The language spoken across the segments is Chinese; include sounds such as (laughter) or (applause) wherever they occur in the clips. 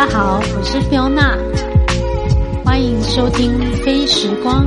大家好，我是菲欧娜欢迎收听《飞时光》。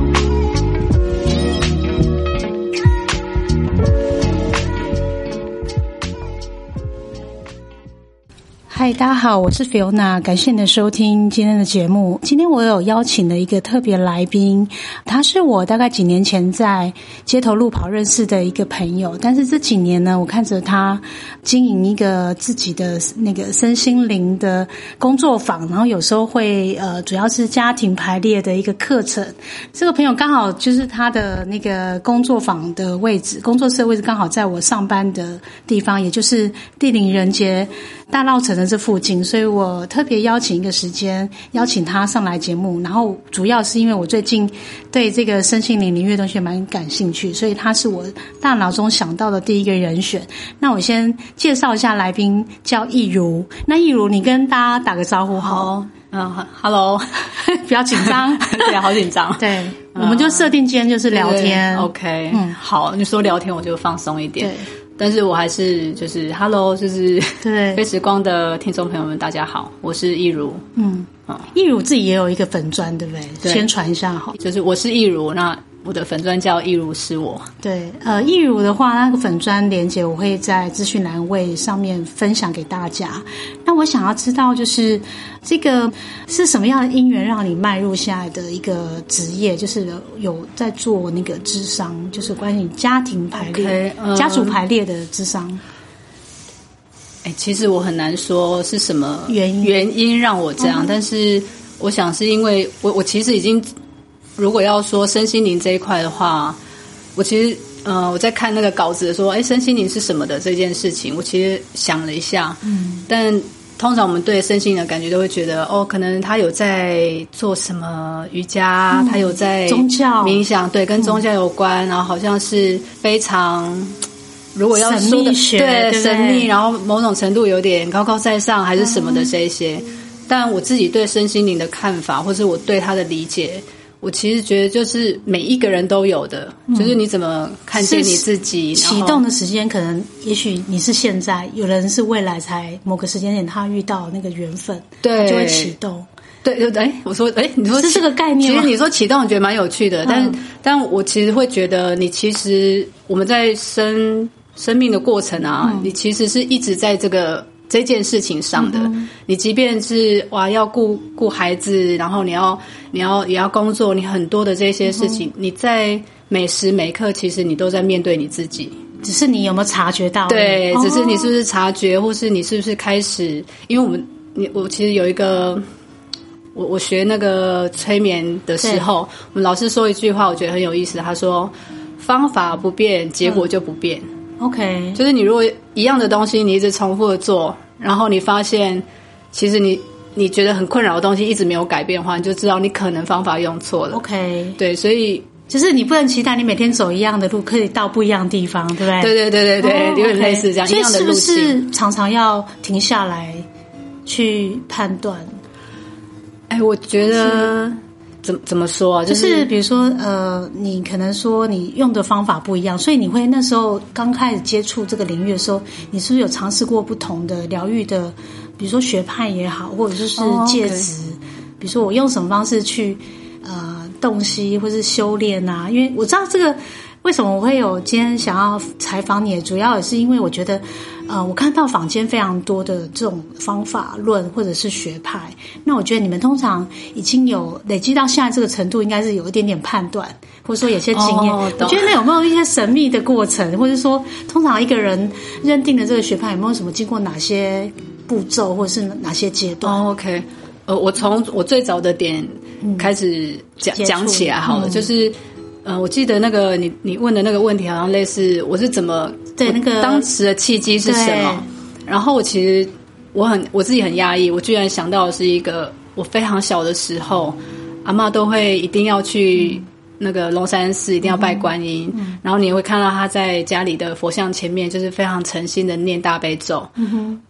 嗨，大家好，我是 Fiona，感谢你的收听今天的节目。今天我有邀请了一个特别来宾，他是我大概几年前在街头路跑认识的一个朋友，但是这几年呢，我看着他经营一个自己的那个身心灵的工作坊，然后有时候会呃，主要是家庭排列的一个课程。这个朋友刚好就是他的那个工作坊的位置，工作室的位置刚好在我上班的地方，也就是地灵人杰大稻城的这附近，所以我特别邀请一个时间邀请他上来节目。然后主要是因为我最近对这个身心灵领域的东西蛮感兴趣，所以他是我大脑中想到的第一个人选。那我先介绍一下来宾，叫易如。那易如，你跟大家打个招呼好。嗯，Hello，(laughs) 比较紧张，(laughs) 对，好紧张。(laughs) 对，我们就设定今天就是聊天。OK，嗯，好，你说聊天我就放松一点。对，但是我还是就是 Hello，就是对飞时光的听众朋友们，大家好，我是易如。嗯，易如自己也有一个粉砖，对不对？对宣传一下哈。就是我是易如，那我的粉砖叫易如是我。对，呃，易如的话，那个粉砖连接我会在资讯栏位上面分享给大家。那我想要知道，就是这个是什么样的因缘让你迈入现在的一个职业，就是有在做那个智商，就是关于家庭排列、家族排列的智商。哎，其实我很难说是什么原因原因让我这样，嗯但是我想是因为我我其实已经，如果要说身心灵这一块的话，我其实呃我在看那个稿子说，哎，身心灵是什么的这件事情，我其实想了一下，嗯，但通常我们对身心灵的感觉都会觉得，哦，可能他有在做什么瑜伽，他有在嗯宗教。嗯冥想，对，跟宗教有关，然后好像是非常。如果要说的对神秘，然后某种程度有点高高在上，还是什么的这一些。但我自己对身心灵的看法，或是我对他的理解，我其实觉得就是每一个人都有的，就是你怎么看见你自己，启动的时间可能，也许你是现在，有人是未来才某个时间点他遇到那个缘分，对。就会启动。对对对，哎，我说，哎，你说启是这个概念吗？其实你说启动，我觉得蛮有趣的，但但我其实会觉得，你其实我们在生生命的过程啊，你其实是一直在这个这件事情上的。你即便是哇要顾顾孩子，然后你要你要也要工作，你很多的这些事情，你在每时每刻，其实你都在面对你自己。只是你有没有察觉到？对，哦只是你是不是察觉，或是你是不是开始？因为我们，你我其实有一个，我我学那个催眠的时候，我们老师说一句话，我觉得很有意思。他说：“方法不变，结果就不变。OK，就是你如果一样的东西，你一直重复的做，然后你发现，其实你你觉得很困扰的东西一直没有改变的话，你就知道你可能方法用错了。OK，对，所以就是你不能期待你每天走一样的路，可以到不一样的地方，对不对？对对对对对，哦有点类似这样一所以是不。是常常要停下来去判断？哎，我觉得怎怎么说啊？就就是比如说，呃，你可能说你用的方法不一样，所以你会那时候刚开始接触这个领域的时候，你是不是有尝试过不同的疗愈的，比如说学派也好，或者就是戒指比如说我用什么方式去呃洞悉或是修炼啊？因为我知道这个为什么我会有今天想要采访你，主要也是因为我觉得，呃，我看到坊间非常多的这种方法论或者是学派，那我觉得你们通常已经有累积到现在这个程度，应该是有一点点判断，或者说有些经验。我觉得那有没有一些神秘的过程，或者说通常一个人认定了这个学派有没有什么经过哪些步骤，或者是哪些阶段？哦，OK，呃，我从我最早的点开始讲、讲起来好了，嗯就是。呃，我记得那个你你问的那个问题，好像类似我是怎么我对那个当时的契机是什么？然后我其实我很我自己很压抑，我居然想到的是一个我非常小的时候，阿嬷都会一定要去那个龙山寺，一定要拜观音，然后你也会看到他在家里的佛像前面，就是非常诚心的念大悲咒。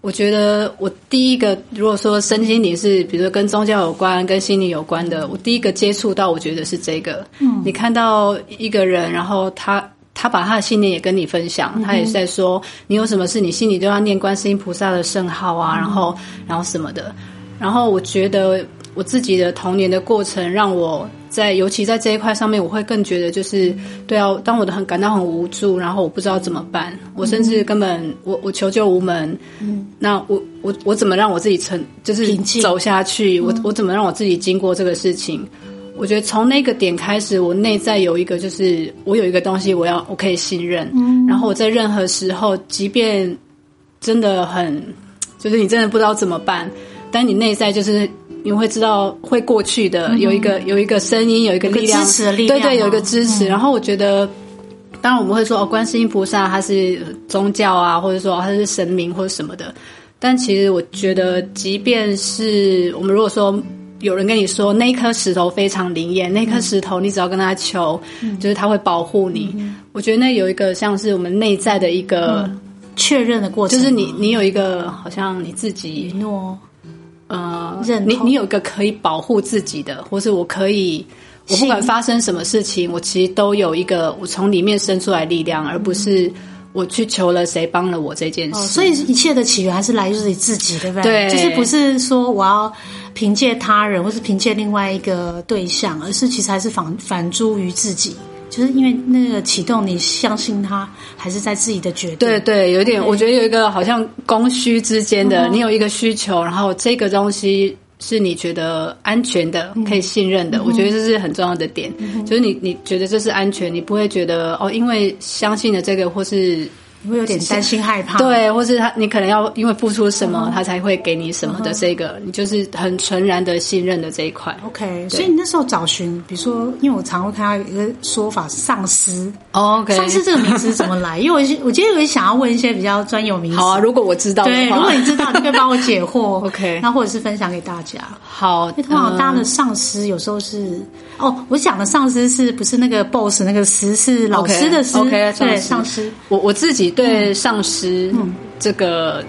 我觉得我第一个，如果说身心灵是，比如说跟宗教有关、跟心理有关的，我第一个接触到，我觉得是这个。嗯，你看到一个人，然后他他把他的信念也跟你分享，他也是在说，你有什么事，你心里都要念观世音菩萨的圣号啊，然后然后什么的。然后我觉得我自己的童年的过程，让我在尤其在这一块上面，我会更觉得就是对啊，当我的很感到很无助，然后我不知道怎么办，我甚至根本我我求救无门。嗯，那我我我怎么让我自己成就是走下去？我我怎么让我自己经过这个事情？我觉得从那个点开始，我内在有一个就是我有一个东西，我要我可以信任。嗯，然后我在任何时候，即便真的很就是你真的不知道怎么办。但你内在就是你会知道会过去的，有一个有一个声音，有一个力量，支持的力量，对对，有一个支持。然后我觉得，当然我们会说哦，观世音菩萨他是宗教啊，或者说他是神明或者什么的。但其实我觉得，即便是我们如果说有人跟你说那颗石头非常灵验，那颗石头你只要跟他求，就是他会保护你。我觉得那有一个像是我们内在的一个确认的过程，就是你你有一个好像你自己诺。呃，你你有一个可以保护自己的，或是我可以，我不管发生什么事情，我其实都有一个我从里面生出来力量，而不是我去求了谁帮了我这件事。所以一切的起源还是来自于自己，对不对？对，就是不是说我要凭借他人，或是凭借另外一个对象，而是其实还是反反诸于自己。就是因为那个启动，你相信他还是在自己的决定？对对，有点，我觉得有一个好像供需之间的，你有一个需求，然后这个东西是你觉得安全的、可以信任的，我觉得这是很重要的点。就是你你觉得这是安全，你不会觉得哦，因为相信了这个或是。你会有点担心害怕，对，或是他，你可能要因为付出什么，他才会给你什么的。这个，你就是很纯然的信任的这一块。OK，所以你那时候找寻，比如说，因为我常会看到一个说法，丧尸。OK，丧尸这个名词怎么来？(laughs) 因为我我今天有想要问一些比较专有名词。好啊，如果我知道，对，如果你知道，你可以帮我解惑。(laughs) OK，那或者是分享给大家。好，通常大家的丧尸有时候是哦，我讲的丧尸是不是那个 boss 那个师是老师的师？OK，对，丧尸。我我自己对丧尸。师这个，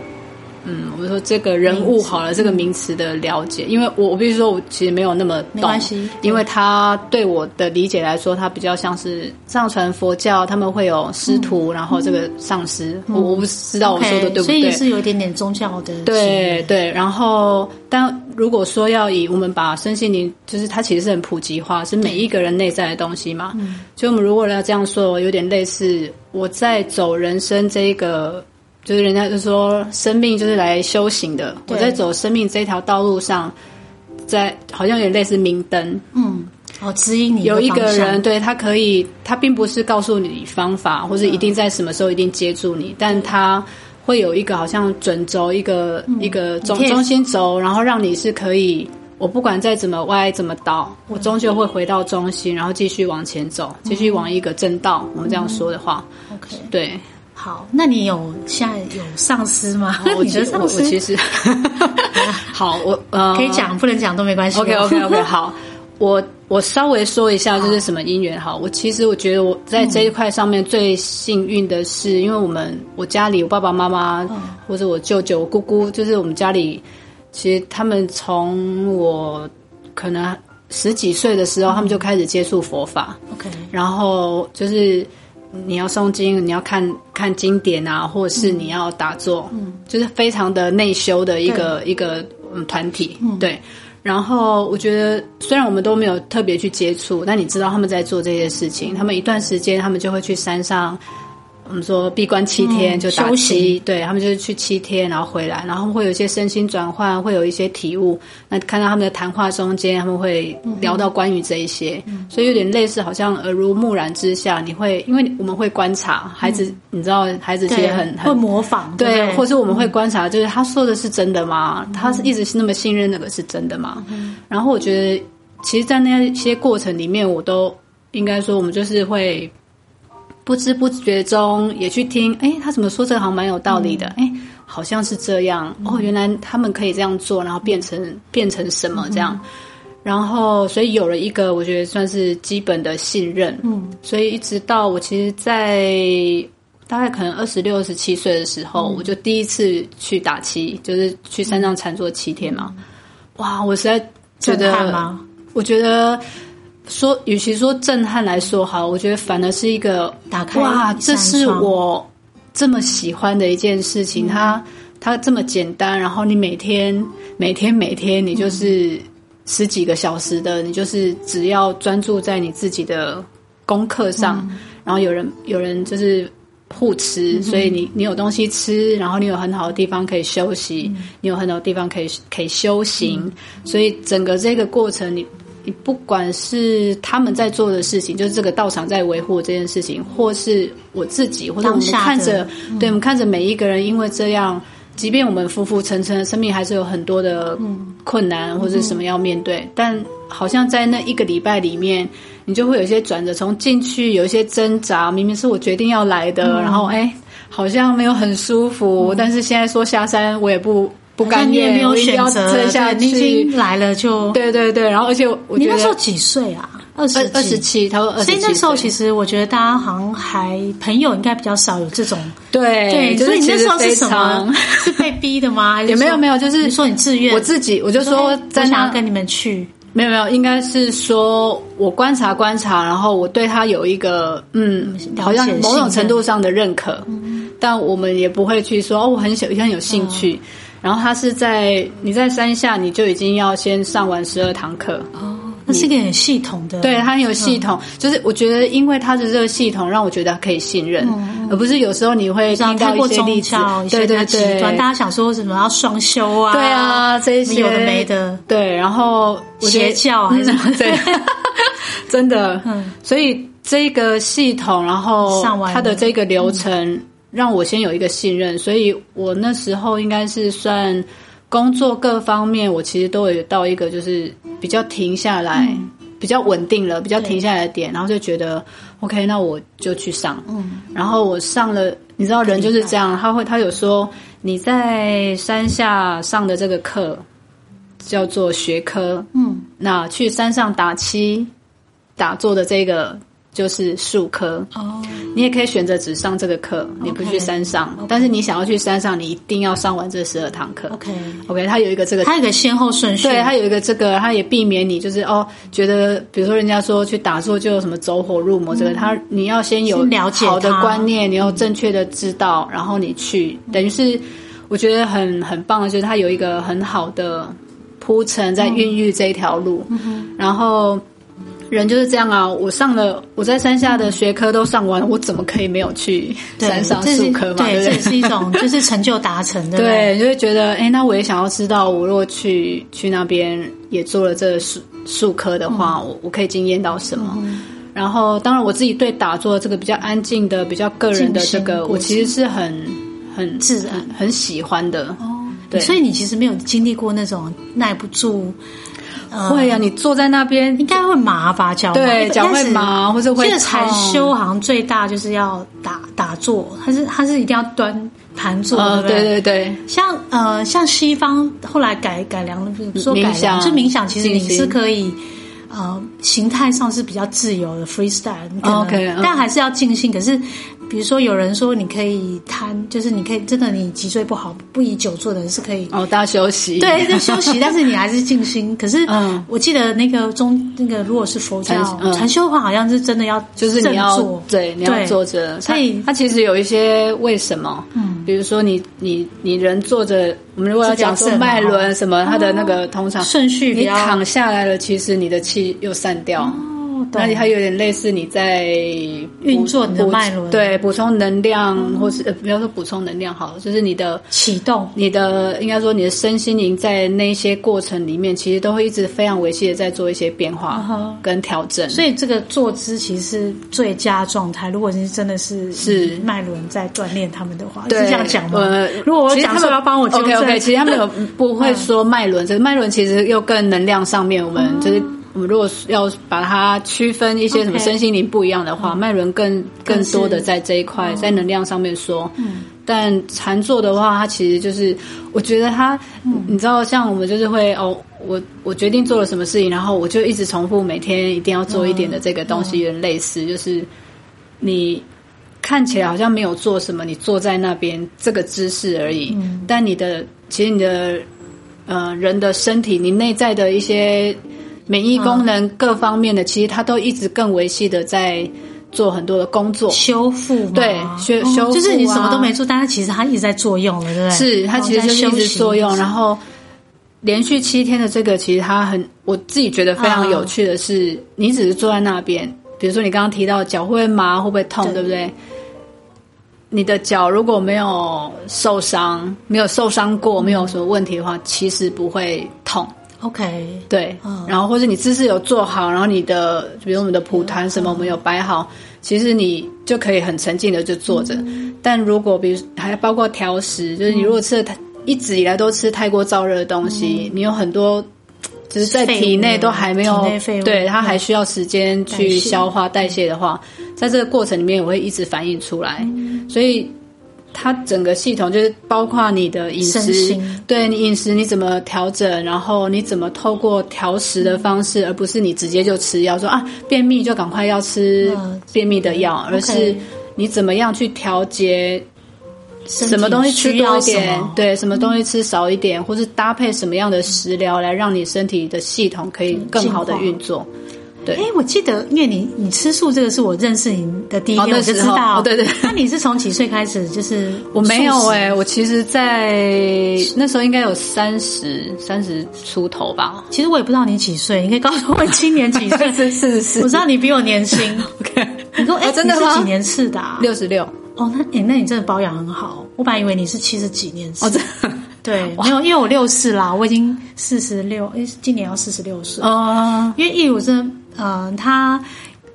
嗯，我们说这个人物好了，这个名词的了解，因为我我必须说，我其实没有那么没关系，因为他对我的理解来说，他比较像是上传佛教，他们会有师徒，然后这个上师，我我不知道我说的对不对，所以是有一点点宗教的，对对。然后，但如果说要以我们把身心灵，就是它其实是很普及化，是每一个人内在的东西嘛，所以我们如果要这样说，有点类似。我在走人生这一个，就是人家就说生命就是来修行的。我在走生命这条道路上，在好像有点类似明灯，嗯，哦，指引你。有一个人，对他可以，他并不是告诉你方法，或者一定在什么时候一定接住你，但他会有一个好像准轴，一个一个中中心轴，然后让你是可以。我不管再怎么歪怎么倒，我终究会回到中心，然后继续往前走，继续往一个正道。我们这样说的话，OK，对，好。那你有现在有上司吗？我觉得我其实 (laughs) (laughs) 好，我呃可以讲，不能讲都没关系。OK OK OK，(laughs) 好，我我稍微说一下就是什么因缘。好，我其实我觉得我在这一块上面最幸运的是，因为我们我家里我爸爸妈妈或者我舅舅、我姑姑，就是我们家里。其实他们从我可能十几岁的时候，他们就开始接触佛法。OK，然后就是你要诵经，你要看看经典啊，或者是你要打坐，嗯，就是非常的内修的一个一个嗯团体。对，然后我觉得虽然我们都没有特别去接触，但你知道他们在做这些事情，他们一段时间他们就会去山上。我们说闭关七天就打七，对他们就是去七天，然后回来，然后会有一些身心转换，会有一些体悟。那看到他们的谈话中间，他们会聊到关于这一些，所以有点类似，好像耳濡目染之下，你会因为我们会观察孩子，你知道孩子其实很会模仿，对，或是我们会观察，就是他说的是真的吗？他是一直是那么信任那个是真的吗？然后我觉得，其实，在那些过程里面，我都应该说，我们就是会。不知不觉中也去听，哎，他怎么说这个好像蛮有道理的，哎，好像是这样哦，原来他们可以这样做，然后变成变成什么这样，然后所以有了一个我觉得算是基本的信任，嗯，所以一直到我其实，在大概可能二十六、二十七岁的时候，我就第一次去打七，就是去山上禅坐七天嘛，哇，我实在觉得，我觉得。说，与其说震撼来说好，我觉得反而是一个打开哇，这是我这么喜欢的一件事情。它它这么简单，然后你每天每天每天你就是十几个小时的，你就是只要专注在你自己的功课上，然后有人有人就是互吃，所以你你有东西吃，然后你有很好的地方可以休息，你有很多地方可以可以修行，所以整个这个过程你。你不管是他们在做的事情，就是这个道场在维护这件事情，或是我自己，或者我们看着，对我们看着每一个人，因为这样，即便我们浮浮沉沉，生命还是有很多的困难或者什么要面对，但好像在那一个礼拜里面，你就会有一些转折，从进去有一些挣扎，明明是我决定要来的，然后哎，好像没有很舒服，但是现在说下山，我也不。不甘愿，没有选择，你已经来了就对对对，然后而且我你那时候几岁啊？二十二十七，他说二十七。所以那时候其实我觉得大家好像还朋友应该比较少有这种对对，所以你那时候是什么？(laughs) 是被逼的吗？也没有没有，就是说你自愿，我自己我就说在想跟你们去，没有没有，应该是说我观察观察，然后我对他有一个嗯，好像某种程度上的认可，但我们也不会去说哦，我很喜很有兴趣。然后他是在你在山下，你就已经要先上完十二堂课。哦，那是一个很系统的，对他很有系统。就是我觉得，因为他的这个系统，让我觉得可以信任，而不是有时候你会听到一些例子，对对对，大家想说什么要双修啊，对啊，这些。有的没的，对。然后邪教还是对，(laughs) 真的，嗯，所以这个系统，然后它的这个流程。让我先有一个信任，所以我那时候应该是算工作各方面，我其实都有到一个就是比较停下来、比较稳定了、比较停下来的点，然后就觉得 OK，那我就去上。嗯，然后我上了，你知道人就是这样，他会他有说你在山下上的这个课叫做学科，嗯，那去山上打七打坐的这个。就是数科哦，你也可以选择只上这个课，你不去山上。但是你想要去山上，你一定要上完这十二堂课。OK，OK，它有一个这个，它有个先后顺序。对，它有一个这个，它也避免你就是哦，觉得比如说人家说去打坐就有什么走火入魔这个，他你要先有了解好的观念，你要正确的知道，然后你去，等于是我觉得很很棒的就是它有一个很好的铺陈在孕育这一条路，然后。人就是这样啊！我上了我在山下的学科都上完，我怎么可以没有去山上数科嘛？对，这也是一种就是成就达成的。(laughs) 对，就会觉得哎，那我也想要知道，我如果去去那边也做了这数数科的话，我我可以经验到什么？然后，当然我自己对打坐这个比较安静的、比较个人的这个，我其实是很很自然、很喜欢的。哦，对，所以你其实没有经历过那种耐不住。会呀，你坐在那边应该会麻吧？脚对，脚会麻，或者会。这个禅修好像最大就是要打打坐，它是它是一定要端盘坐，对不对？对对对。像呃，像西方后来改改良了，说改良，就冥想，其实你是可以呃，形态上是比较自由的 freestyle，可能，但还是要尽兴。可是。比如说，有人说你可以瘫，就是你可以真的，你脊椎不好，不宜久坐的人是可以哦，大家休息，对，就休息，但是你还是静心。可是，嗯，我记得那个中那个，如果是佛教禅修的话，好像是真的要就是你要对，你要坐着。所以，它其实有一些为什么，嗯，比如说你你你人坐着，我们如果要讲说脉轮什么，它的那个通常顺序，你躺下来了，其实你的气又散掉。那里它有点类似你在运作你的脉轮，对，补充能量，或是呃，不要说补充能量好了，就是你的启动，你的应该说你的身心灵在那些过程里面，其实都会一直非常维系的在做一些变化跟调整。所以这个坐姿其实是最佳状态。如果你真的是是脉轮在锻炼他们的话，是这样讲吗？如果我讲说要帮我 OK OK，其实他们有不会说 (laughs) 脉轮，这个脉轮其实又更能量上面，我们就是。我们如果要把它区分一些什么身心灵不一样的话，脉轮更更多的在这一块，在能量上面说。嗯，但禅坐的话，它其实就是，我觉得它，你知道，像我们就是会哦，我我决定做了什么事情，然后我就一直重复每天一定要做一点的这个东西，有点类似，就是你看起来好像没有做什么，你坐在那边这个姿势而已，但你的其实你的呃人的身体，你内在的一些。免疫功能各方面的，其实它都一直更维系的在做很多的工作，修复对修修复，就是你什么都没做，但是其实它一直在作用了，对不对？是它其实就一直作用，然后连续七天的这个，其实它很，我自己觉得非常有趣的是，你只是坐在那边，比如说你刚刚提到脚会不会麻，会不会痛，对不对？你的脚如果没有受伤，没有受伤过，没有什么问题的话，其实不会痛。OK，对，然后或者你姿势有做好，然后你的比如我们的蒲团什么我们有摆好，其实你就可以很沉静的就坐着。但如果比如还包括调食，就是你如果吃的太一直以来都吃太过燥热的东西，你有很多就是在体内都还没有，对它还需要时间去消化代谢的话。在这个过程里面，我会一直反映出来，所以它整个系统就是包括你的饮食，对你饮食你怎么调整，然后你怎么透过调食的方式，而不是你直接就吃药，说啊便秘就赶快要吃便秘的药，而是你怎么样去调节，什么东西吃多一点，对，什么东西吃少一点，或是搭配什么样的食疗来让你身体的系统可以更好的运作。对，哎，我记得，因为你你吃素这个是我认识你的第一天，我就知道。对对。那你是从几岁开始？就是 (laughs) 我没有哎，我其实，在那时候应该有三十三十出头吧。其实我也不知道你几岁，你可以告诉我今年几岁？(laughs) 是是是。我知道你比我年轻。(laughs) OK。你说哎，真的吗？几年次的？六十六。哦，那哎，那你真的保养很好。我本来以为你是七十几年次。哦，这。对，没有，因为我六四啦，我已经四十六，哎，今年要四十六岁。哦。因为义武真的。嗯，他，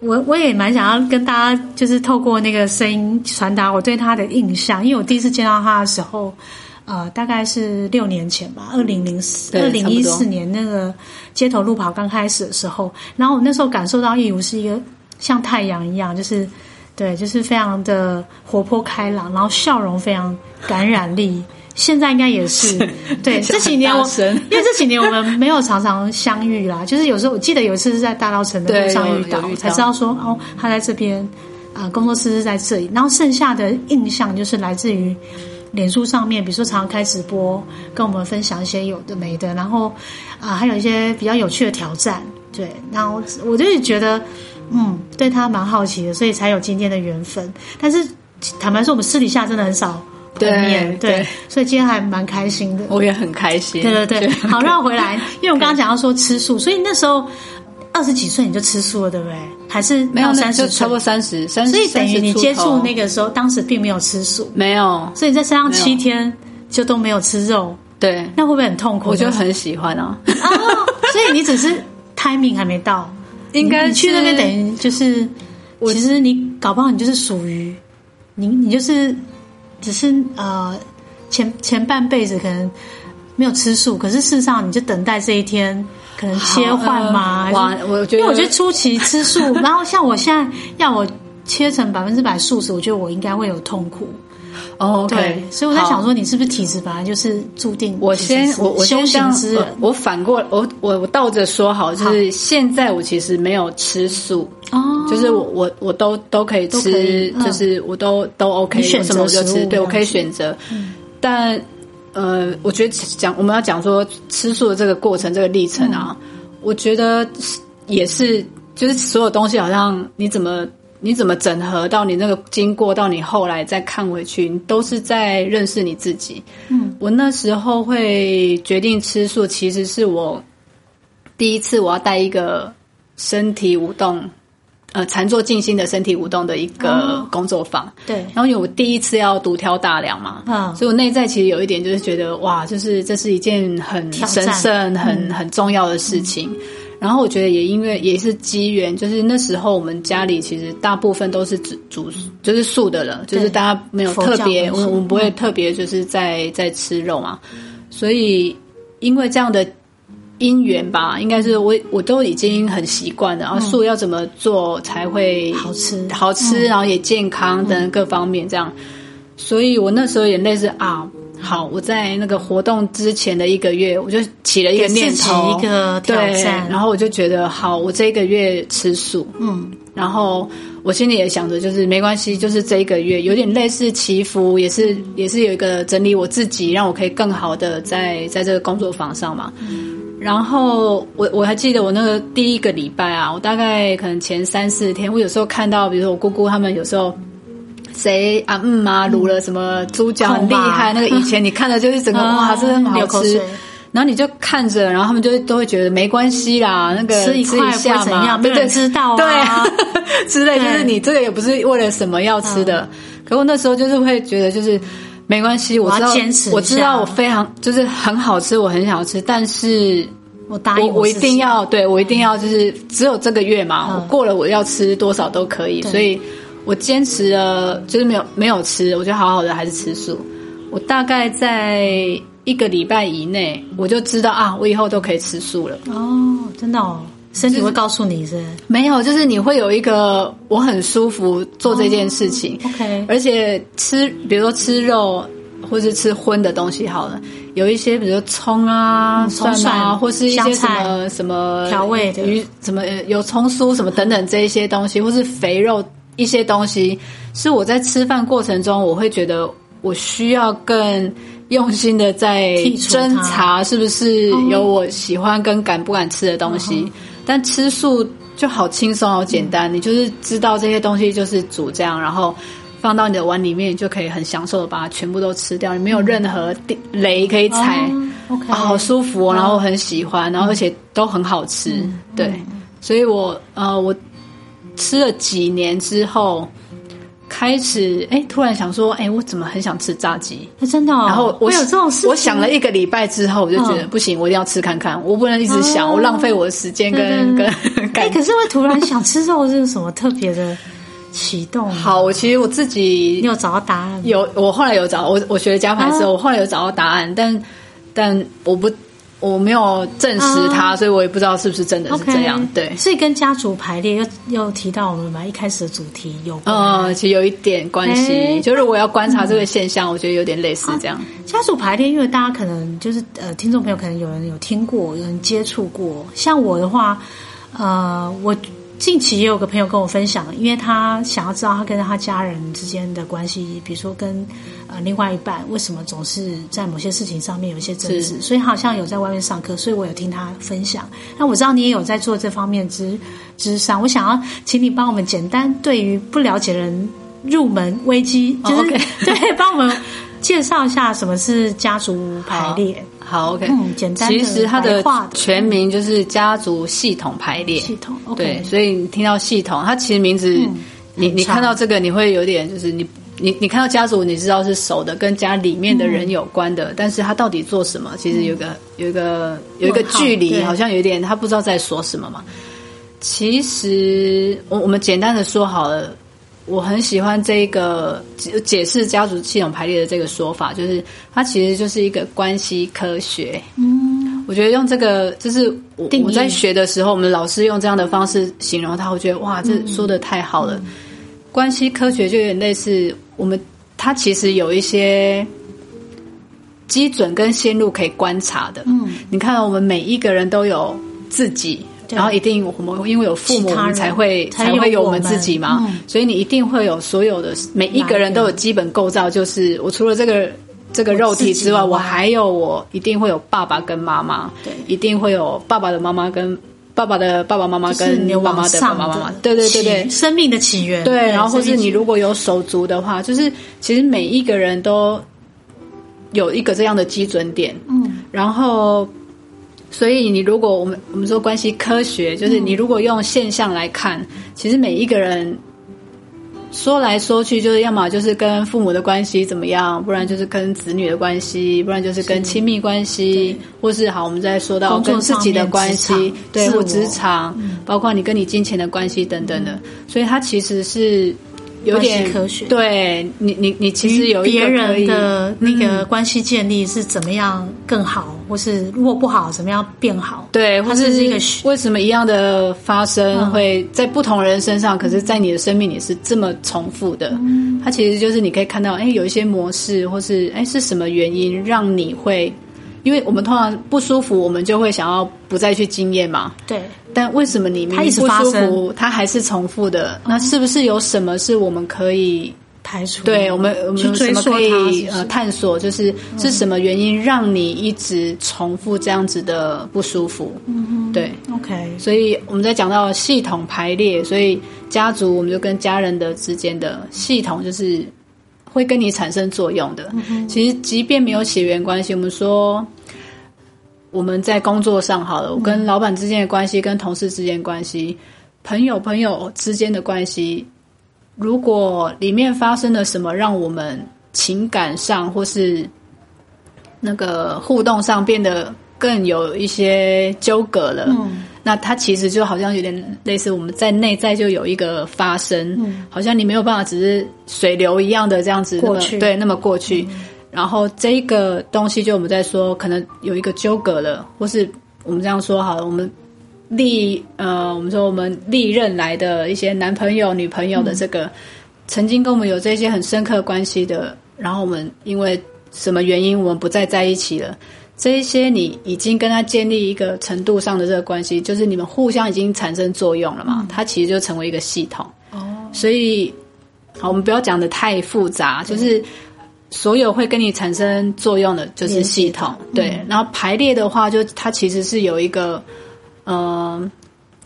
我我也蛮想要跟大家，就是透过那个声音传达我对他的印象，因为我第一次见到他的时候，呃，大概是六年前吧，二零零四、二零一四年那个街头路跑刚开始的时候，然后我那时候感受到义如是一个像太阳一样，就是对，就是非常的活泼开朗，然后笑容非常感染力。现在应该也是，对 (laughs) 这几年我，因为这几年我们没有常常相遇啦，(laughs) 就是有时候我记得有一次是在大稻城的路上遇到，才知道说哦，他在这边啊，工作室是在这里。然后剩下的印象就是来自于脸书上面，比如说常常开直播，跟我们分享一些有的没的，然后啊，还有一些比较有趣的挑战。对，然后我就是觉得，嗯，对他蛮好奇的，所以才有今天的缘分。但是坦白说，我们私底下真的很少。对对，所以今天还蛮开心的。我也很开心。对对对，好，(laughs) 绕回来，(laughs) 因为我刚刚讲到说吃素，所以那时候二十几岁你就吃素了，对不对？还是没有三十，差不多三十，三十。所以等于你接触那个时候，当时并没有吃素，没有。所以在山上七天就都没有吃肉，对，那会不会很痛苦？我就很喜欢啊。所以你只是 (laughs) timing 还没到，应该去那边等于就是，其实你搞不好你就是属于你，你就是。只是呃，前前半辈子可能没有吃素，可是事实上你就等待这一天，可能切换吗？哇，我觉得，因为我觉得初期吃素，(laughs) 然后像我现在要我切成百分之百素食，我觉得我应该会有痛苦。哦，对，所以我在想说，你是不是体质本来就是注定？我先，我我先这我反过，我我我倒着说好，就是现在我其实没有吃素哦，就是我我我都都可以吃，就是我都都 OK，什么我就吃，对我可以选择。但呃，我觉得讲我们要讲说吃素的这个过程、这个历程啊，我觉得也是，就是所有东西好像你怎么。你怎么整合到你那个经过到你后来再看回去，你都是在认识你自己。嗯，我那时候会决定吃素，其实是我第一次我要带一个身体舞动，呃，禅坐静心的身体舞动的一个工作坊。对，然后因为我第一次要独挑大梁嘛，嗯，所以我内在其实有一点就是觉得哇，就是这是一件很神圣、很很重要的事情。然后我觉得也因为也是机缘，就是那时候我们家里其实大部分都是煮煮就是素的了，就是大家没有特别，我我们不会特别就是在在吃肉嘛，所以因为这样的因缘吧，应该是我我都已经很习惯了，然后素要怎么做才会好吃。好吃，然后也健康等各方面这样，所以我那时候也类似啊。好，我在那个活动之前的一个月，我就起了一个念头，一个挑战，然后我就觉得好，我这一个月吃素，嗯，然后我心里也想着，就是没关系，就是这一个月有点类似祈福，也是也是有一个整理我自己，让我可以更好的在在这个工作坊上嘛。然后我我还记得我那个第一个礼拜啊，我大概可能前三四天，我有时候看到，比如说我姑姑他们有时候谁啊嗯啊卤了什么猪脚很厉害，那个以前你看的就是整个哇，真的很好吃。然后你就看着，然后他们就都会觉得没关系啦，那个吃一块下嘛，对对，知道对 (laughs) 之类，就是你这个也不是为了什么要吃的。可我那时候就是会觉得，就是没关系，我知道，我知道我非常就是很好吃，我很想吃，但是我答应我一定要，对我一定要就是只有这个月嘛，我过了我要吃多少都可以，所以我坚持了，就是没有没有吃，我就好好的还是吃素。我大概在。一个礼拜以内，我就知道啊，我以后都可以吃素了。哦，真的哦，身体会告诉你是？没有，就是你会有一个我很舒服做这件事情。OK，而且吃，比如说吃肉或是吃荤的东西，好了，有一些比如葱啊、蒜啊，或是一些什么什么调味的鱼，什么有葱酥什么等等这一些东西，或是肥肉一些东西，是我在吃饭过程中，我会觉得我需要更。用心的在侦查是不是有我喜欢跟敢不敢吃的东西，但吃素就好轻松好简单，你就是知道这些东西就是煮这样，然后放到你的碗里面，就可以很享受的把它全部都吃掉，你没有任何雷可以踩，好舒服，然后很喜欢，然后而且都很好吃，对，所以我呃我吃了几年之后。开始哎，突然想说，哎，我怎么很想吃炸鸡？真的。然后我有这种事，我想了一个礼拜之后，我就觉得不行，我一定要吃看看。我不能一直想，我浪费我的时间跟跟。哎，可是会突然想吃肉，是什么特别的启动？好，我其实我自己，你有找到答案？有，我后来有找我，我学了加牌之后，我后来有找到答案，但但我不。我没有证实它，所以我也不知道是不是真的是这样。对，所以跟家族排列又又提到我们嘛一开始的主题有，呃，其实有一点关系。就是我要观察这个现象，我觉得有点类似这样。家族排列，因为大家可能就是呃，听众朋友可能有人有听过，有人接触过。像我的话，呃，我。近期也有个朋友跟我分享，因为他想要知道他跟他家人之间的关系，比如说跟呃另外一半为什么总是在某些事情上面有一些争执，所以好像有在外面上课，所以我有听他分享。那我知道你也有在做这方面之之上，我想要请你帮我们简单对于不了解人入门危机，就是 (laughs) 对帮我们介绍一下什么是家族排列。好，OK，嗯，简单。其实它的全名就是家族系统排列系统。对，所以你听到系统，它其实名字，你你看到这个，你会有点就是你你你看到家族，你知道是熟的，跟家里面的人有关的，但是它到底做什么？其实有个有一个有一个距离，好像有点他不知道在说什么嘛。其实我我们简单的说好了。我很喜欢这个解释家族系统排列的这个说法，就是它其实就是一个关系科学。嗯，我觉得用这个就是我我在学的时候，我们老师用这样的方式形容它，我觉得哇，这说的太好了。关系科学就有点类似我们，它其实有一些基准跟线路可以观察的。嗯，你看，我们每一个人都有自己。然后一定我们因为有父母才会才会有我们自己嘛，所以你一定会有所有的每一个人都有基本构造，就是我除了这个这个肉体之外，我还有我一定会有爸爸跟妈妈，对，一定会有爸爸的妈妈跟爸爸的爸爸妈妈跟妈妈的爸爸妈妈，对对对对，生命的起源，对，然后或是你如果有手足的话，就是其实每一个人都有一个这样的基准点，嗯，然后。所以，你如果我们我们说关系科学，就是你如果用现象来看，其实每一个人说来说去，就是要么就是跟父母的关系怎么样，不然就是跟子女的关系，不然就是跟亲密关系，或是好，我们再说到跟自己的关系，对，或职场，包括你跟你金钱的关系等等的。所以，它其实是。有点科学，对你，你你其实有别人的那个关系建立是怎么样更好，或是如果不好怎么样变好？对，或是一个为什么一样的发生会在不同人身上，可是在你的生命里是这么重复的？它其实就是你可以看到，哎，有一些模式，或是哎是什么原因让你会？因为我们通常不舒服，我们就会想要不再去经验嘛。对。但为什么你一直不舒服，它还是重复的？那是不是有什么是我们可以排除。对我们我们什么可以呃探索，就是是什么原因让你一直重复这样子的不舒服？嗯对。OK，所以我们在讲到系统排列，所以家族我们就跟家人的之间的系统就是会跟你产生作用的。其实即便没有血缘关系，我们说我们在工作上好了，我跟老板之间的关系，跟同事之间的关系，朋友朋友之间的关系，如果里面发生了什么让我们情感上或是那个互动上变得更有一些纠葛了，嗯那它其实就好像有点类似我们在内在就有一个发生，嗯好像你没有办法只是水流一样的这样子过去嗯对，那么过去。然后这一个东西，就我们在说，可能有一个纠葛了，或是我们这样说好了，我们历呃，我们说我们历任来的一些男朋友、女朋友的这个，曾经跟我们有这些很深刻关系的，然后我们因为什么原因，我们不再在一起了。这一些你已经跟他建立一个程度上的这个关系，就是你们互相已经产生作用了嘛，它其实就成为一个系统。哦，所以，好，我们不要讲的太复杂，就是所有会跟你产生作用的，就是系统。对，然后排列的话，就它其实是有一个，嗯、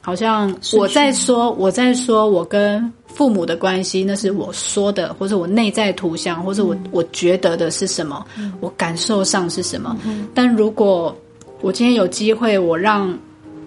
好像我在说，我在说我跟父母的关系，那是我说的，或者我内在图像，或者我、我觉得的是什么，我感受上是什么。但如果我今天有机会，我让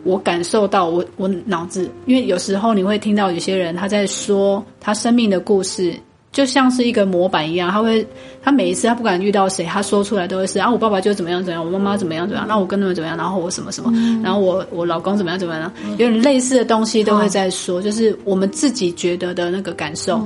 我感受到我我脑子，因为有时候你会听到有些人他在说他生命的故事，就像是一个模板一样，他会他每一次他不管遇到谁，他说出来都会是啊，我爸爸就怎么样怎么样，我妈妈怎么样怎么样，那我跟他们怎么样，然后我什么什么，然后我我老公怎么样怎么样，有点类似的东西都会在说，就是我们自己觉得的那个感受。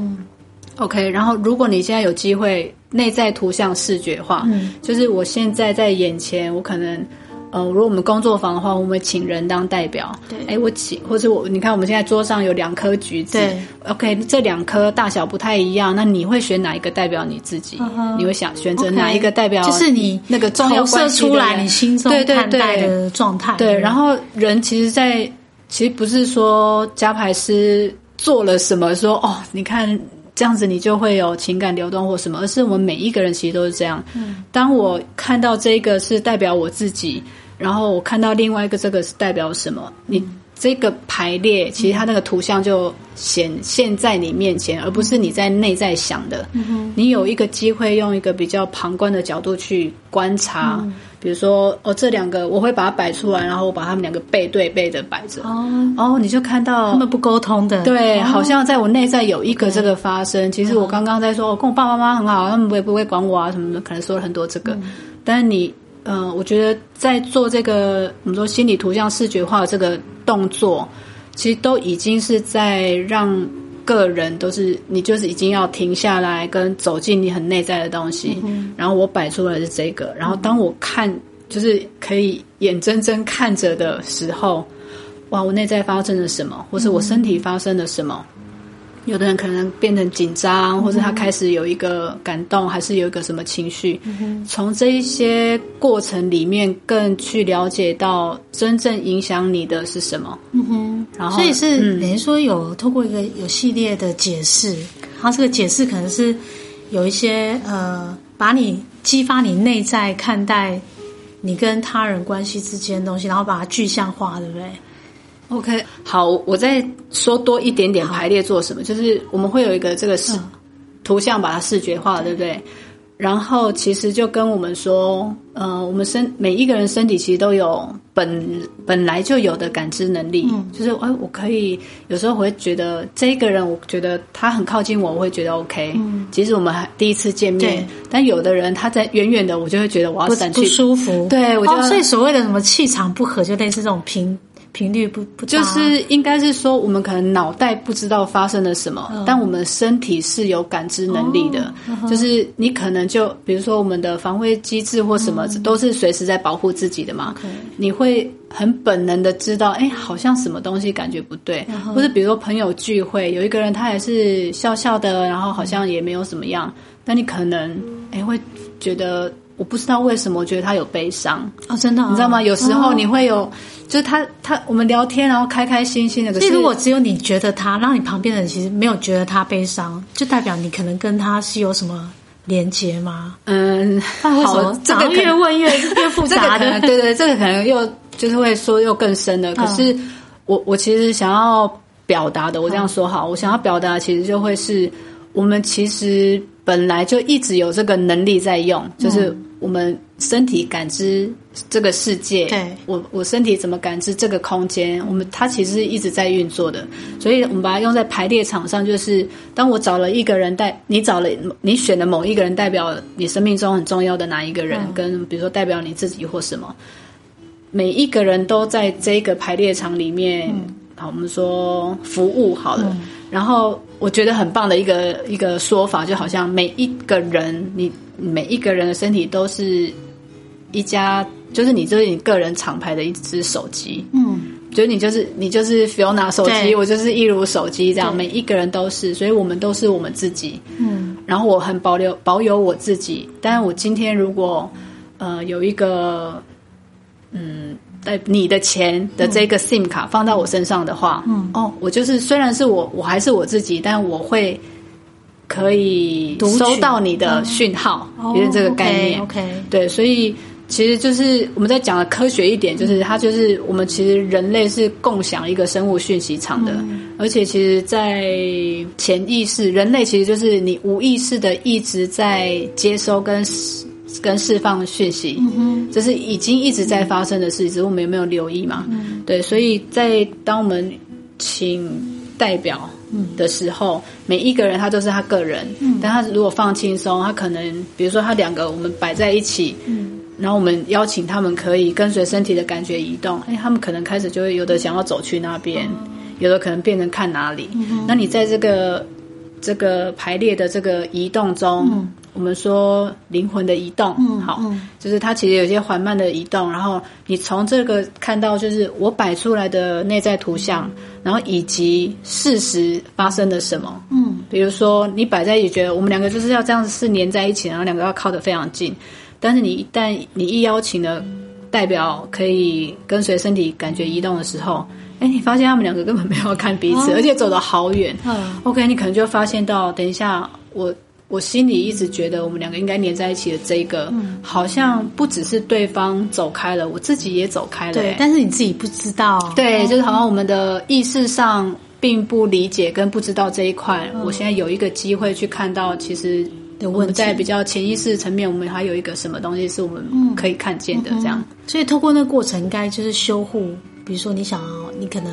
OK，然后如果你现在有机会内在图像视觉化，嗯就是我现在在眼前，我可能。呃，如果我们工作坊的话，我们会请人当代表。对哎，我请，或者我，你看我们现在桌上有两颗橘子。对，OK，这两颗大小不太一样，那你会选哪一个代表你自己？你会想选择哪一个代表？就是你那个重要投射关系出来你心中对对看待对的状态。对，然后人其实在，其实不是说加牌师做了什么说哦，你看这样子你就会有情感流动或什么，而是我们每一个人其实都是这样。嗯，当我看到这个是代表我自己，然后我看到另外一个这个是代表什么，你。这个排列，其实它那个图像就显现在你面前，而不是你在内在想的。你有一个机会用一个比较旁观的角度去观察，比如说哦，这两个我会把它摆出来，然后我把它们两个背对背的摆着，哦，哦，你就看到他们不沟通的，对，哦。好像在我内在有一个这个发生。其实我刚刚在说，我跟我爸爸妈妈很好，他们不会不会管我啊什么的，可能说了很多这个。但是你，呃，我觉得在做这个我们说心理图像视觉化的这个动作，其实都已经是在让个人都是你就是已经要停下来，跟走进你很内在的东西。然后我摆出来的是这个，然后当我看就是可以眼睁睁看着的时候，哇，我内在发生了什么，或是我身体发生了什么？有的人可能变得紧张，或者他开始有一个感动，还是有一个什么情绪。从这一些过程里面，更去了解到真正影响你的是什么。嗯哼，然后所以是嗯等于说有透过一个有系列的解释，然后这个解释可能是有一些呃，把你激发你内在看待你跟他人关系之间的东西，然后把它具象化，对不对？OK，好，我再说多一点点排列做什么，就是我们会有一个这个视、图像把它视觉化，对不对？然后其实就跟我们说，呃，我们身每一个人身体其实都有本本来就有的感知能力，就是哎，我可以有时候我会觉得这个人，我觉得他很靠近我，我会觉得 OK。嗯，即使我们还第一次见面对，但有的人他在远远的，我就会觉得我要不不闪去。舒服，对我就哦，所以所谓的什么气场不合，就类似这种频频率不不就是应该是说，我们可能脑袋不知道发生了什么，但我们身体是有感知能力的。就是你可能就比如说我们的防卫机制或什么，都是随时在保护自己的嘛。你会很本能的知道，哎，好像什么东西感觉不对，或者比如说朋友聚会，有一个人他也是笑笑的，然后好像也没有怎么样，那你可能哎会觉得。我不知道为什么，我觉得他有悲伤哦，真的，你知道吗？有时候你会有，就是他他我们聊天，然后开开心心的。所以如果只有你觉得他，让你旁边的人其实没有觉得他悲伤，就代表你可能跟他是有什么连接吗？嗯，好，这个越问越 (laughs) 越复杂的，对对，这个可能又就是会说又更深的。可是我我其实想要表达的，我这样说好，我想要表达其实就会是我们其实本来就一直有这个能力在用，就是。我们身体感知这个世界，对。我我身体怎么感知这个空间？我们它其实一直在运作的，所以我们把它用在排列场上，就是当我找了一个人代，你找了你选的某一个人代表你生命中很重要的哪一个人，跟比如说代表你自己或什么，每一个人都在这个排列场里面，好，我们说服务好了，然后我觉得很棒的一个一个说法，就好像每一个人你。每一个人的身体都是一家，就是你就是你个人厂牌的一只手机，嗯，就是你就是你就是 Fiona 手机，我就是一如手机这样，每一个人都是，所以我们都是我们自己，嗯，然后我很保留保有我自己，但是我今天如果呃有一个嗯，在你的钱的这个 SIM 卡放到我身上的话，嗯，哦，我就是虽然是我我还是我自己，但我会。可以收到你的讯号，有点这个概念。OK，对，所以其实就是我们在讲的科学一点，就是它就是我们其实人类是共享一个生物讯息场的，而且其实，在潜意识，人类其实就是你无意识的一直在接收跟跟释放讯息，这是已经一直在发生的事，只是我们有没有留意嘛？对，所以在当我们请代表。的时候，每一个人他都是他个人，但他如果放轻松，他可能比如说他两个我们摆在一起，然后我们邀请他们可以跟随身体的感觉移动，哎，他们可能开始就会有的想要走去那边，有的可能变成看哪里。那你在这个这个排列的这个移动中。我们说灵魂的移动，好，就是它其实有些缓慢的移动，然后你从这个看到，就是我摆出来的内在图像，然后以及事实发生了什么，嗯，比如说你摆在一起，觉得我们两个就是要这样子是连在一起，然后两个要靠得非常近，但是你一旦你一邀请了代表可以跟随身体感觉移动的时候，哎，你发现他们两个根本没有看彼此，而且走得好远，嗯，OK，你可能就发现到，等一下我。我心里一直觉得我们两个应该黏在一起的这个，好像不只是对方走开了，我自己也走开了。对，但是你自己不知道。对，就是好像我们的意识上并不理解跟不知道这一块。我现在有一个机会去看到，其实我们在比较潜意识层面，我们还有一个什么东西是我们可以看见的。这样，所以透过那个过程，应该就是修护。比如说，你想要，你可能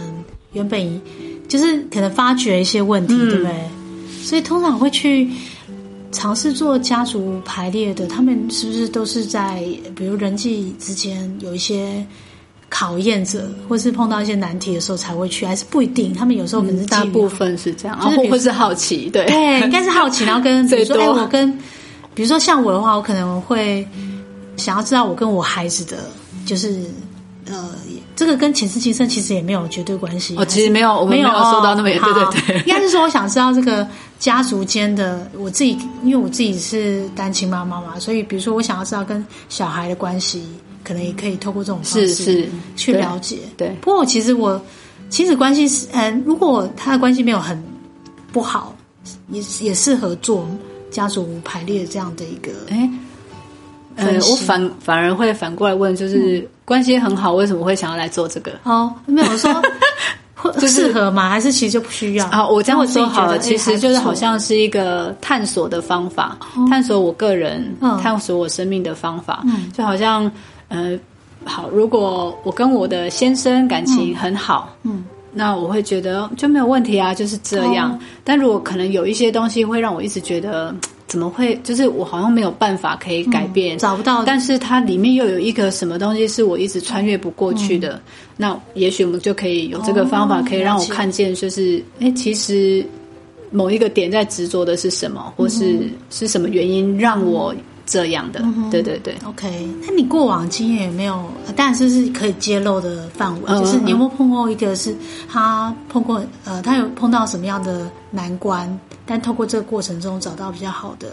原本就是可能发觉一些问题，对不对？所以通常会去。尝试做家族排列的，他们是不是都是在比如人际之间有一些考验者，或是碰到一些难题的时候才会去，还是不一定？他们有时候可能是大部分是这样，就是会是好奇，对对，应该是好奇，然后跟 (laughs) 比如说，哎，我跟比如说像我的话，我可能会想要知道我跟我孩子的，就是呃。这个跟前世今生其实也没有绝对关系。哦，其实没有，我没有说到那么远。对对对，(laughs) 应该是说我想知道这个家族间的，我自己因为我自己是单亲妈妈嘛，所以比如说我想要知道跟小孩的关系，可能也可以透过这种方式去了解。对，不过其实我亲子关系是，嗯，如果他的关系没有很不好，也也适合做家族排列这样的一个。哎，呃，我反反而会反过来问，就是。关系很好，为什么会想要来做这个？哦，没有说 (laughs) 适合吗？还是其实就不需要？好，我这样说好了，其实就是好像是一个探索的方法，探索我个人，探索我生命的方法。嗯，就好像，呃，好，如果我跟我的先生感情很好，嗯，那我会觉得就没有问题啊，就是这样。但如果可能有一些东西会让我一直觉得。怎么会？就是我好像没有办法可以改变，找不到。但是它里面又有一个什么东西是我一直穿越不过去的。那也许我们就可以有这个方法，可以让我看见，就是哎，其实某一个点在执着的是什么，或是是什么原因让我这样的？对对对。OK，那你过往经验有没有？当然是是可以揭露的范围，就是你有没有碰过一个是他碰过呃，他有碰到什么样的难关？但透过这个过程中找到比较好的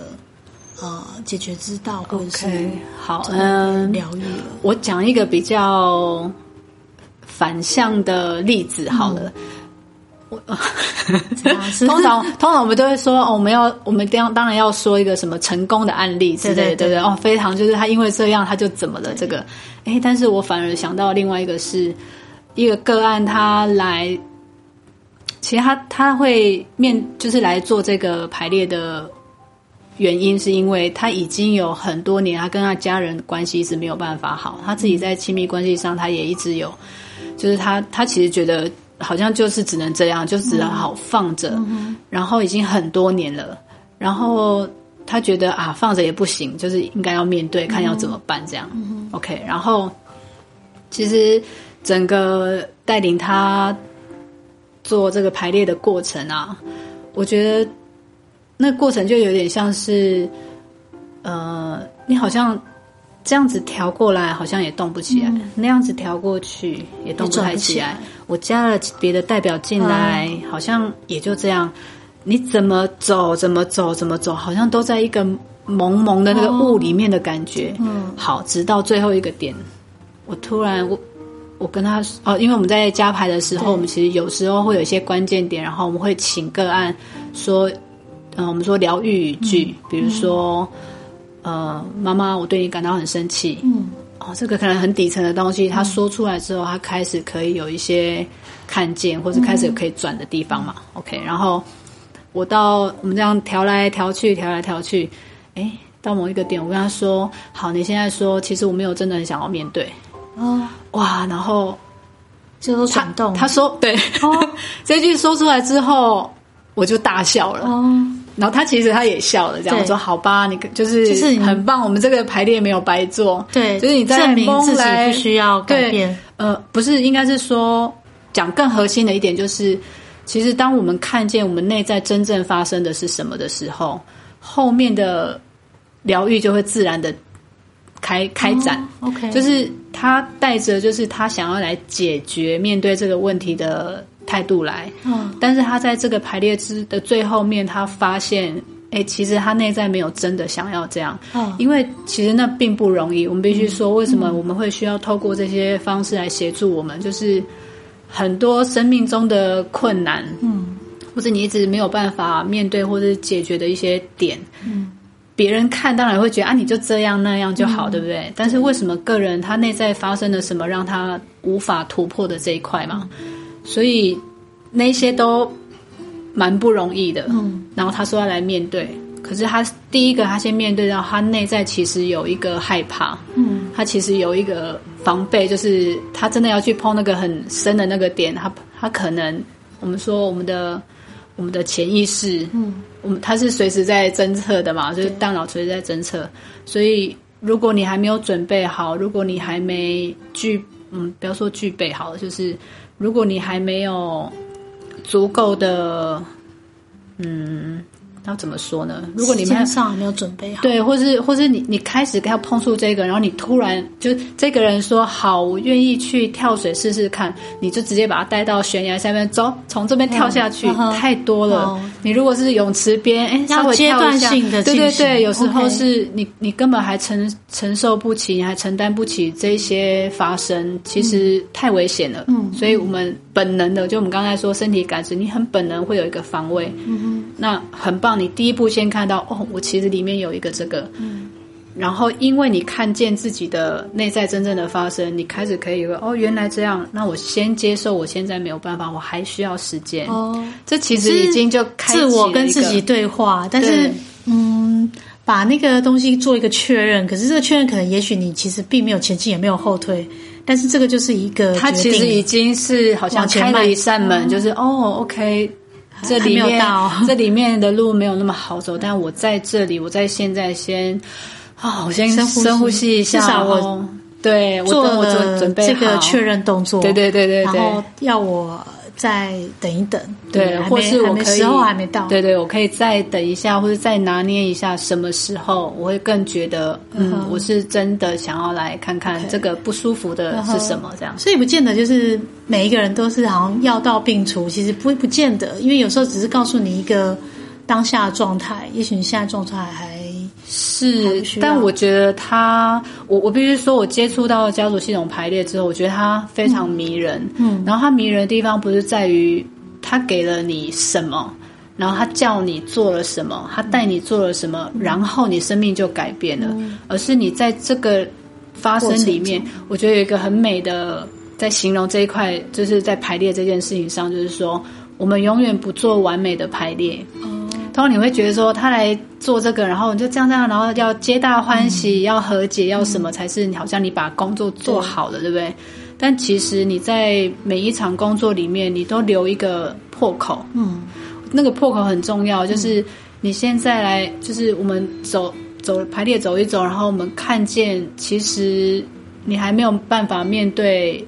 呃解决之道，或者是好，嗯，疗愈了。我讲一个比较反向的例子好了。这样是 (laughs) 通常通常我们都会说，哦，我们要我们当当然要说一个什么成功的案例之类对不对？哦，非常就是他因为这样他就怎么了这个，哎，但是我反而想到另外一个是一个个案，他来，其实他他会面就是来做这个排列的原因，是因为他已经有很多年，他跟他家人关系一直没有办法好，他自己在亲密关系上他也一直有，就是他他其实觉得。好像就是只能这样，就只能好放着，然后已经很多年了，然后他觉得啊放着也不行，就是应该要面对，看要怎么办这样。OK，然后其实整个带领他做这个排列的过程啊，我觉得那过程就有点像是，呃，你好像。这样子调过来好像也动不起来，那样子调过去也动不太起来。我加了别的代表进来，好像也就这样。你怎么走，怎么走，怎么走，好像都在一个蒙蒙的那个雾里面的感觉。嗯，好，直到最后一个点，我突然我我跟他哦，因为我们在加牌的时候，我们其实有时候会有一些关键点，然后我们会请个案说，嗯，我们说疗愈语句，比如说。呃，妈妈，我对你感到很生气。嗯，哦，这个可能很底层的东西，他说出来之后，他开始可以有一些看见，或者开始可以转的地方嘛。OK，然后我到我们这样调来调去，调来调去，哎，到某一个点，我跟他说：“好，你现在说，其实我没有真的很想要面对。”哦，哇，然后就都转动。他说：“对。”哦，(laughs) 这句说出来之后，我就大笑了。哦。然后他其实他也笑了，这样我说好吧，你就是就是很棒，我们这个排列没有白做，对，就是你在证明自己不需要改变。呃，不是，应该是说讲更核心的一点，就是其实当我们看见我们内在真正发生的是什么的时候，后面的疗愈就会自然的开开展。OK，就是他带着就是他想要来解决面对这个问题的。态度来，嗯，但是他在这个排列之的最后面，他发现，哎，其实他内在没有真的想要这样，嗯，因为其实那并不容易。我们必须说，为什么我们会需要透过这些方式来协助我们？就是很多生命中的困难，嗯，或者你一直没有办法面对或者解决的一些点，嗯，别人看当然会觉得啊，你就这样那样就好，对不对？但是为什么个人他内在发生了什么，让他无法突破的这一块嘛？所以那些都蛮不容易的。嗯，然后他说要来面对，可是他第一个他先面对到他内在其实有一个害怕。嗯，他其实有一个防备，就是他真的要去碰那个很深的那个点，他他可能我们说我们的我们的潜意识，嗯，我们他是随时在侦测的嘛，就是大脑随时在侦测。所以如果你还没有准备好，如果你还没具，嗯，不要说具备好，就是。如果你还没有足够的，嗯。要怎么说呢？如果你们上没有准备好，对，或是或是你你开始要碰触这个，然后你突然就这个人说好，我愿意去跳水试试看，你就直接把他带到悬崖下面，走，从这边跳下去，太多了。你如果是泳池边，哎，要阶段性的，对对对，有时候是你你根本还承承受不起，你还承担不起这些发生，其实太危险了。嗯，所以我们本能的，就我们刚才说身体感知，你很本能会有一个防卫。嗯哼，那很棒。你第一步先看到哦，我其实里面有一个这个，嗯，然后因为你看见自己的内在真正的发生，你开始可以有个哦，原来这样，那我先接受，我现在没有办法，我还需要时间哦。这其实已经就自我跟自己对话，但是嗯，把那个东西做一个确认，可是这个确认可能也许你其实并没有前进，也没有后退，但是这个就是一个，它其实已经是好像开了一扇门，就是哦，OK。这里面 (laughs) 这里面的路没有那么好走，但我在这里，我在现在先啊，我先深呼吸。一下，至少我对我做我准备这个确认动作，对对对对，然后要我再等一等，对，或是我可以时候还没到，对对，我可以再等一下，或者再拿捏一下，什么时候我会更觉得，嗯，我是真的想要来看看这个不舒服的是什么，这样，所以不见得就是每一个人都是好像药到病除，其实不不见得，因为有时候只是告诉你一个当下的状态，也许你现在状态还是，但我觉得他，我我必须说，我接触到家族系统排列之后，我觉得它非常迷人。嗯，然后它迷人的地方不是在于他给了你什么，然后他叫你做了什么，他带你做了什么，然后你生命就改变了，而是你在这个发生里面，我觉得有一个很美的在形容这一块，就是在排列这件事情上，就是说，我们永远不做完美的排列。通常你会觉得说他来做这个，然后你就这样这样，然后要皆大欢喜，要和解，要什么才是好像你把工作做好了，对不对？但其实你在每一场工作里面，你都留一个破口，嗯，那个破口很重要，就是你现在来，就是我们走走排列走一走，然后我们看见，其实你还没有办法面对。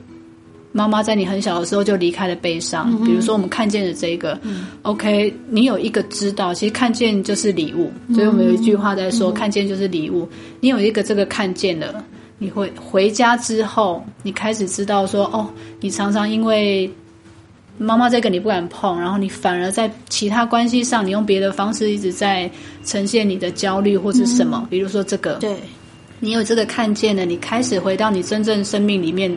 妈妈在你很小的时候就离开了悲伤，比如说我们看见的这个，OK，你有一个知道，其实看见就是礼物，所以我们有一句话在说，看见就是礼物。你有一个这个看见了，你会回家之后，你开始知道说，哦，你常常因为妈妈这个你不敢碰，然后你反而在其他关系上，你用别的方式一直在呈现你的焦虑或者什么，比如说这个，对，你有这个看见了，你开始回到你真正生命里面。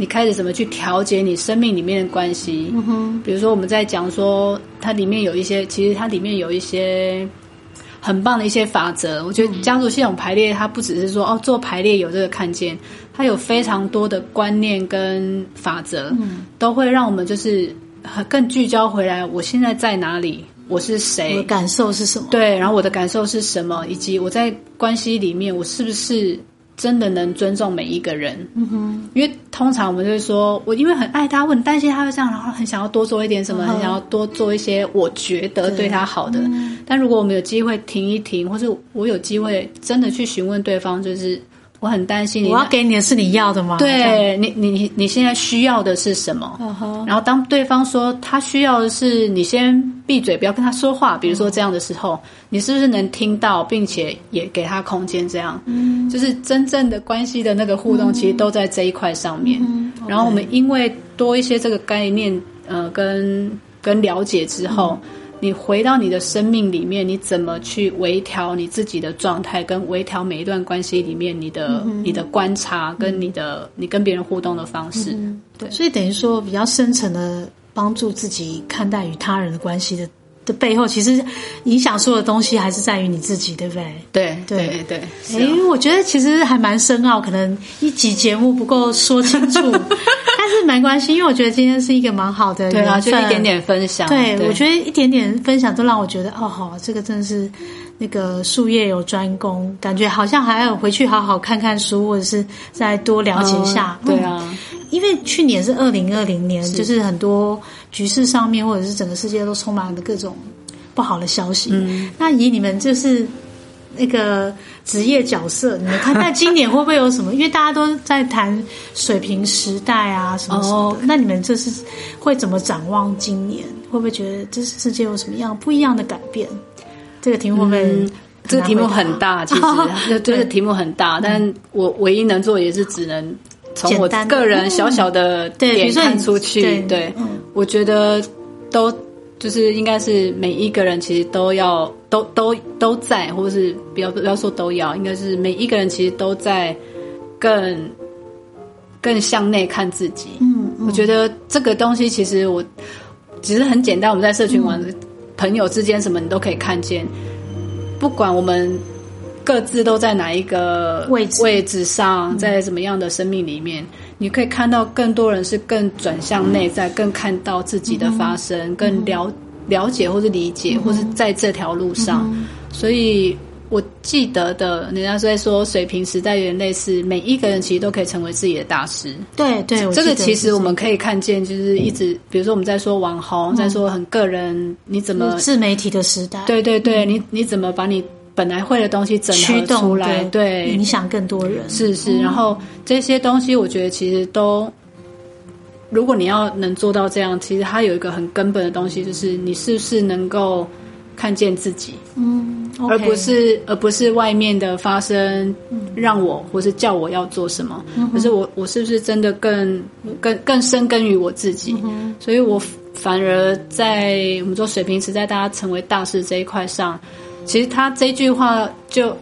你开始怎么去调节你生命里面的关系？嗯哼，比如说我们在讲说，它里面有一些，其实它里面有一些很棒的一些法则。我觉得家族系统排列，它不只是说哦做排列有这个看见，它有非常多的观念跟法则，都会让我们就是更聚焦回来。我现在在哪里？我是谁？我的感受是什么？对，然后我的感受是什么？以及我在关系里面，我是不是？真的能尊重每一个人，嗯哼，因为通常我们就会说，我因为很爱他，我很担心他会这样，然后很想要多做一点什么，很想要多做一些我觉得对他好的。但如果我们有机会停一停，或是我有机会真的去询问对方，就是。我很担心，我要给你的是你要的吗？对你，你你你现在需要的是什么？然后当对方说他需要的是你先闭嘴，不要跟他说话。比如说这样的时候，你是不是能听到，并且也给他空间？这样，嗯，就是真正的关系的那个互动，其实都在这一块上面。然后我们因为多一些这个概念，呃，跟跟了解之后。你回到你的生命里面，你怎么去微调你自己的状态，跟微调每一段关系里面你的你的观察，跟你的你跟别人互动的方式，对，所以等于说比较深层的帮助自己看待与他人的关系的。的背后，其实影响所有的东西还是在于你自己，对不对？对对对。哎，我觉得其实还蛮深奥，可能一集节目不够说清楚，(laughs) 但是没关系，因为我觉得今天是一个蛮好的，对啊，就一点点分享。对，我觉得一点点分享都让我觉得，哦，好，这个真的是那个术业有专攻，感觉好像还要回去好好看看书，或者是再多了解一下。对啊，因为去年是二零二零年，就是很多。局势上面，或者是整个世界都充满了各种不好的消息。嗯，那以你们就是那个职业角色，你们看，那今年会不会有什么？因为大家都在谈水平时代啊，什么什么的。那你们这是会怎么展望今年？会不会觉得这世界有什么样不一样的改变？这个题目会不会？(laughs) 这个题目很大，其实这个题目很大，但我唯一能做也是只能。从我个人小小的点看出去，对，我觉得都就是应该是每一个人其实都要都都都在，或者是不要不要说都要，应该是每一个人其实都在更更向内看自己。嗯，我觉得这个东西其实我其实很简单，我们在社群玩朋友之间什么你都可以看见，不管我们。各自都在哪一个位置。位置上，在什么样的生命里面，你可以看到更多人是更转向内在，更看到自己的发生，更了了解或是理解，或是在这条路上。所以我记得的，人家在说水平时代有点类似，每一个人其实都可以成为自己的大师。对对，这个其实我们可以看见，就是一直，比如说我们在说网红，在说很个人，你怎么自媒体的时代？对对对，你你怎么把你。本来会的东西整合出来，对，影响更多人。是是，然后这些东西，我觉得其实都，如果你要能做到这样，其实它有一个很根本的东西，就是你是不是能够看见自己，嗯，而不是而不是外面的发生让我或是叫我要做什么，可是我我是不是真的更更更深根于我自己？所以我反而在我们说水平时代，大家成为大师这一块上。其实他这句话就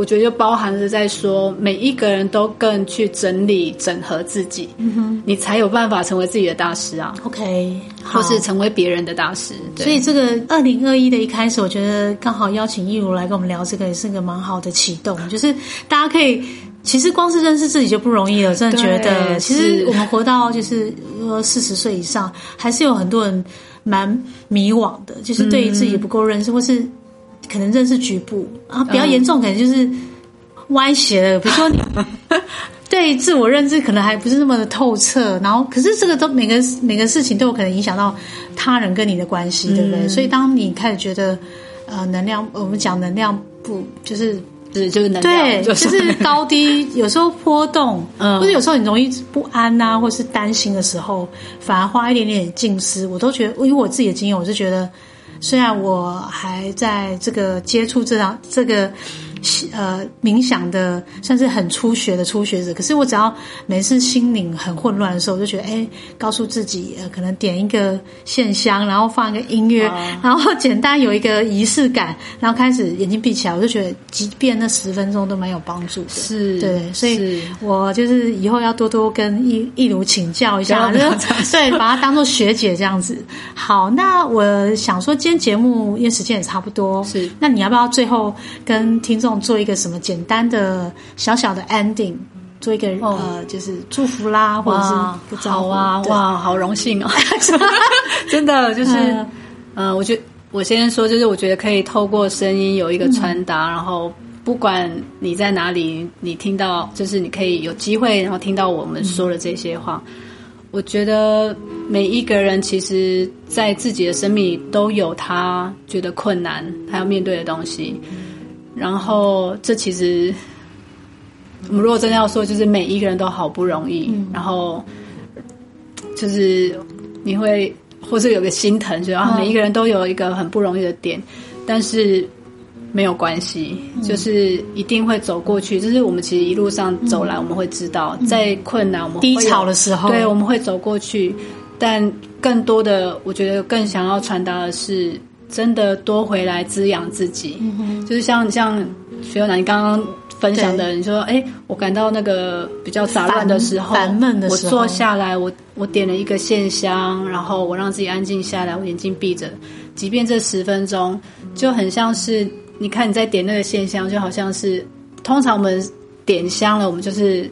我觉得就包含着在说，每一个人都更去整理、整合自己，嗯哼，你才有办法成为自己的大师啊。OK，或是成为别人的大师。对所以这个二零二一的一开始，我觉得刚好邀请易如来跟我们聊这个，也是个蛮好的启动。就是大家可以，其实光是认识自己就不容易了，真的觉得，其实我们活到就是呃四十岁以上，还是有很多人蛮迷惘的，就是对于自己不够认识，或是可能认识局部啊，比较严重，可能就是歪斜了，比如说你。(laughs) 对自我认知可能还不是那么的透彻，然后可是这个都每个每个事情都有可能影响到他人跟你的关系，对不对？所以当你开始觉得呃能量，我们讲能量不就是是就是能量，对，就就是高低 (laughs) 有时候波动，嗯或者有时候你容易不安呐、或是担心的时候，反而花一点点静思，我都觉得，因为我自己的经验，我是觉得，虽然我还在这个接触这样这个。呃，冥想的算是很初学的初学者，可是我只要每次心灵很混乱的时候，我就觉得，哎，告诉自己，呃，可能点一个线香，然后放一个音乐，然后简单有一个仪式感，然后开始眼睛闭起来，我就觉得，即便那十分钟都蛮有帮助的。是对，所以是我就是以后要多多跟易易如请教一下，就 (laughs) 对，把她当做学姐这样子。好，那我想说，今天节目因为时间也差不多，是那你要不要最后跟听众做一个什么简单的小小的 ending，做一个、哦。呃，就是祝福啦，或者是好啊，哇，好荣幸哦，(laughs) 真的就是，嗯。嗯、我觉得我先说，就是我觉得可以透过声音有一个传达，然后不管你在哪里，你听到，就是你可以有机会，然后听到我们说的这些话。我觉得每一个人其实，在自己的生命里都有他觉得困难，他要面对的东西。然后，这其实我们如果真的要说，就是每一个人都好不容易，然后就是你会或是有个心疼，觉得啊，嗯。每一个人都有一个很不容易的点，但是没有关系，就是一定会走过去。就是我们其实一路上走来，我们会知道，在困难我们低潮的时候，对，我们会走过去，但更多的，我觉得更想要传达的是，真的多回来滋养自己。嗯就是像像学友男，你刚刚分享的，你说，哎，我感到那个比较杂乱的时候，烦烦闷的时候。我坐下来，我我点了一个线香，然后我让自己安静下来，我眼睛闭着，即便这十分钟，就很像是，你看你在点那个线香，就好像是，通常我们点香了，我们就是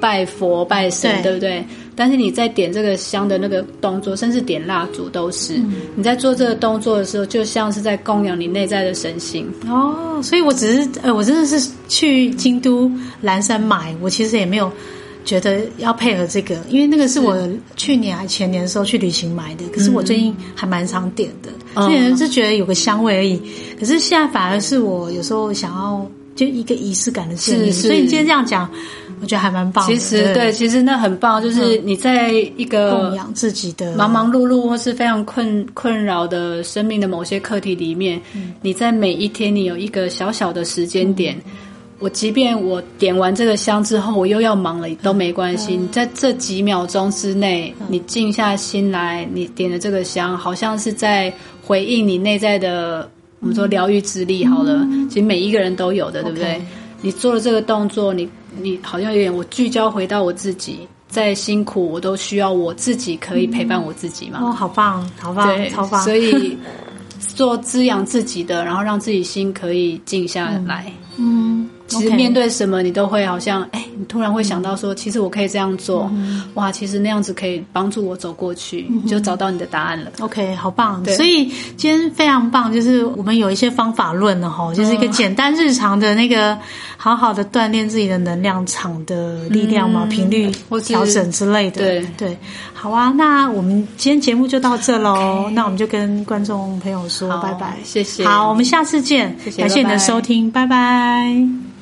拜佛拜神，对。对不对？但是你在点这个香的那个动作，甚至点蜡烛都是，你在做这个动作的时候，就像是在供养你内在的神性。哦，所以我只是呃，我真的是去京都蓝山买，我其实也没有觉得要配合这个，因为那个是我去年还前年的时候去旅行买的，可是我最近还蛮常点的，嗯之前是觉得有个香味而已，可是现在反而是我有时候想要就一个仪式感的建立，是是。所以你今天这样讲，我觉得还蛮棒的。其实对，其实那很棒，就是你在一个供养自己的忙忙碌碌或是非常困困扰的生命的某些课题里面，你在每一天你有一个小小的时间点。我即便我点完这个香之后，我又要忙了都没关系。你在这几秒钟之内，你静下心来，你点的这个香，好像是在回应你内在的我们说疗愈之力。好了，其实每一个人都有的，对不对？你做了这个动作，你你好像有点我聚焦回到我自己，再辛苦我都需要我自己可以陪伴我自己嘛。哦，好棒，好棒，对，超棒，所以 (laughs) 做滋养自己的，然后让自己心可以静下来。嗯，其实面对什么，你都会好像，哎，你突然会想到说，其实我可以这样做，嗯。哇，其实那样子可以帮助我走过去，你就找到你的答案了。OK，好棒！对。所以今天非常棒，就是我们有一些方法论了哈，就是一个简单日常的那个，好好的锻炼自己的能量场的力量嘛，频率或是调整之类的。对。对，好啊，那我们今天节目就到这喽。那我们就跟观众朋友说拜拜，谢谢。好，我们下次见，谢谢感谢你的拜拜收听，拜拜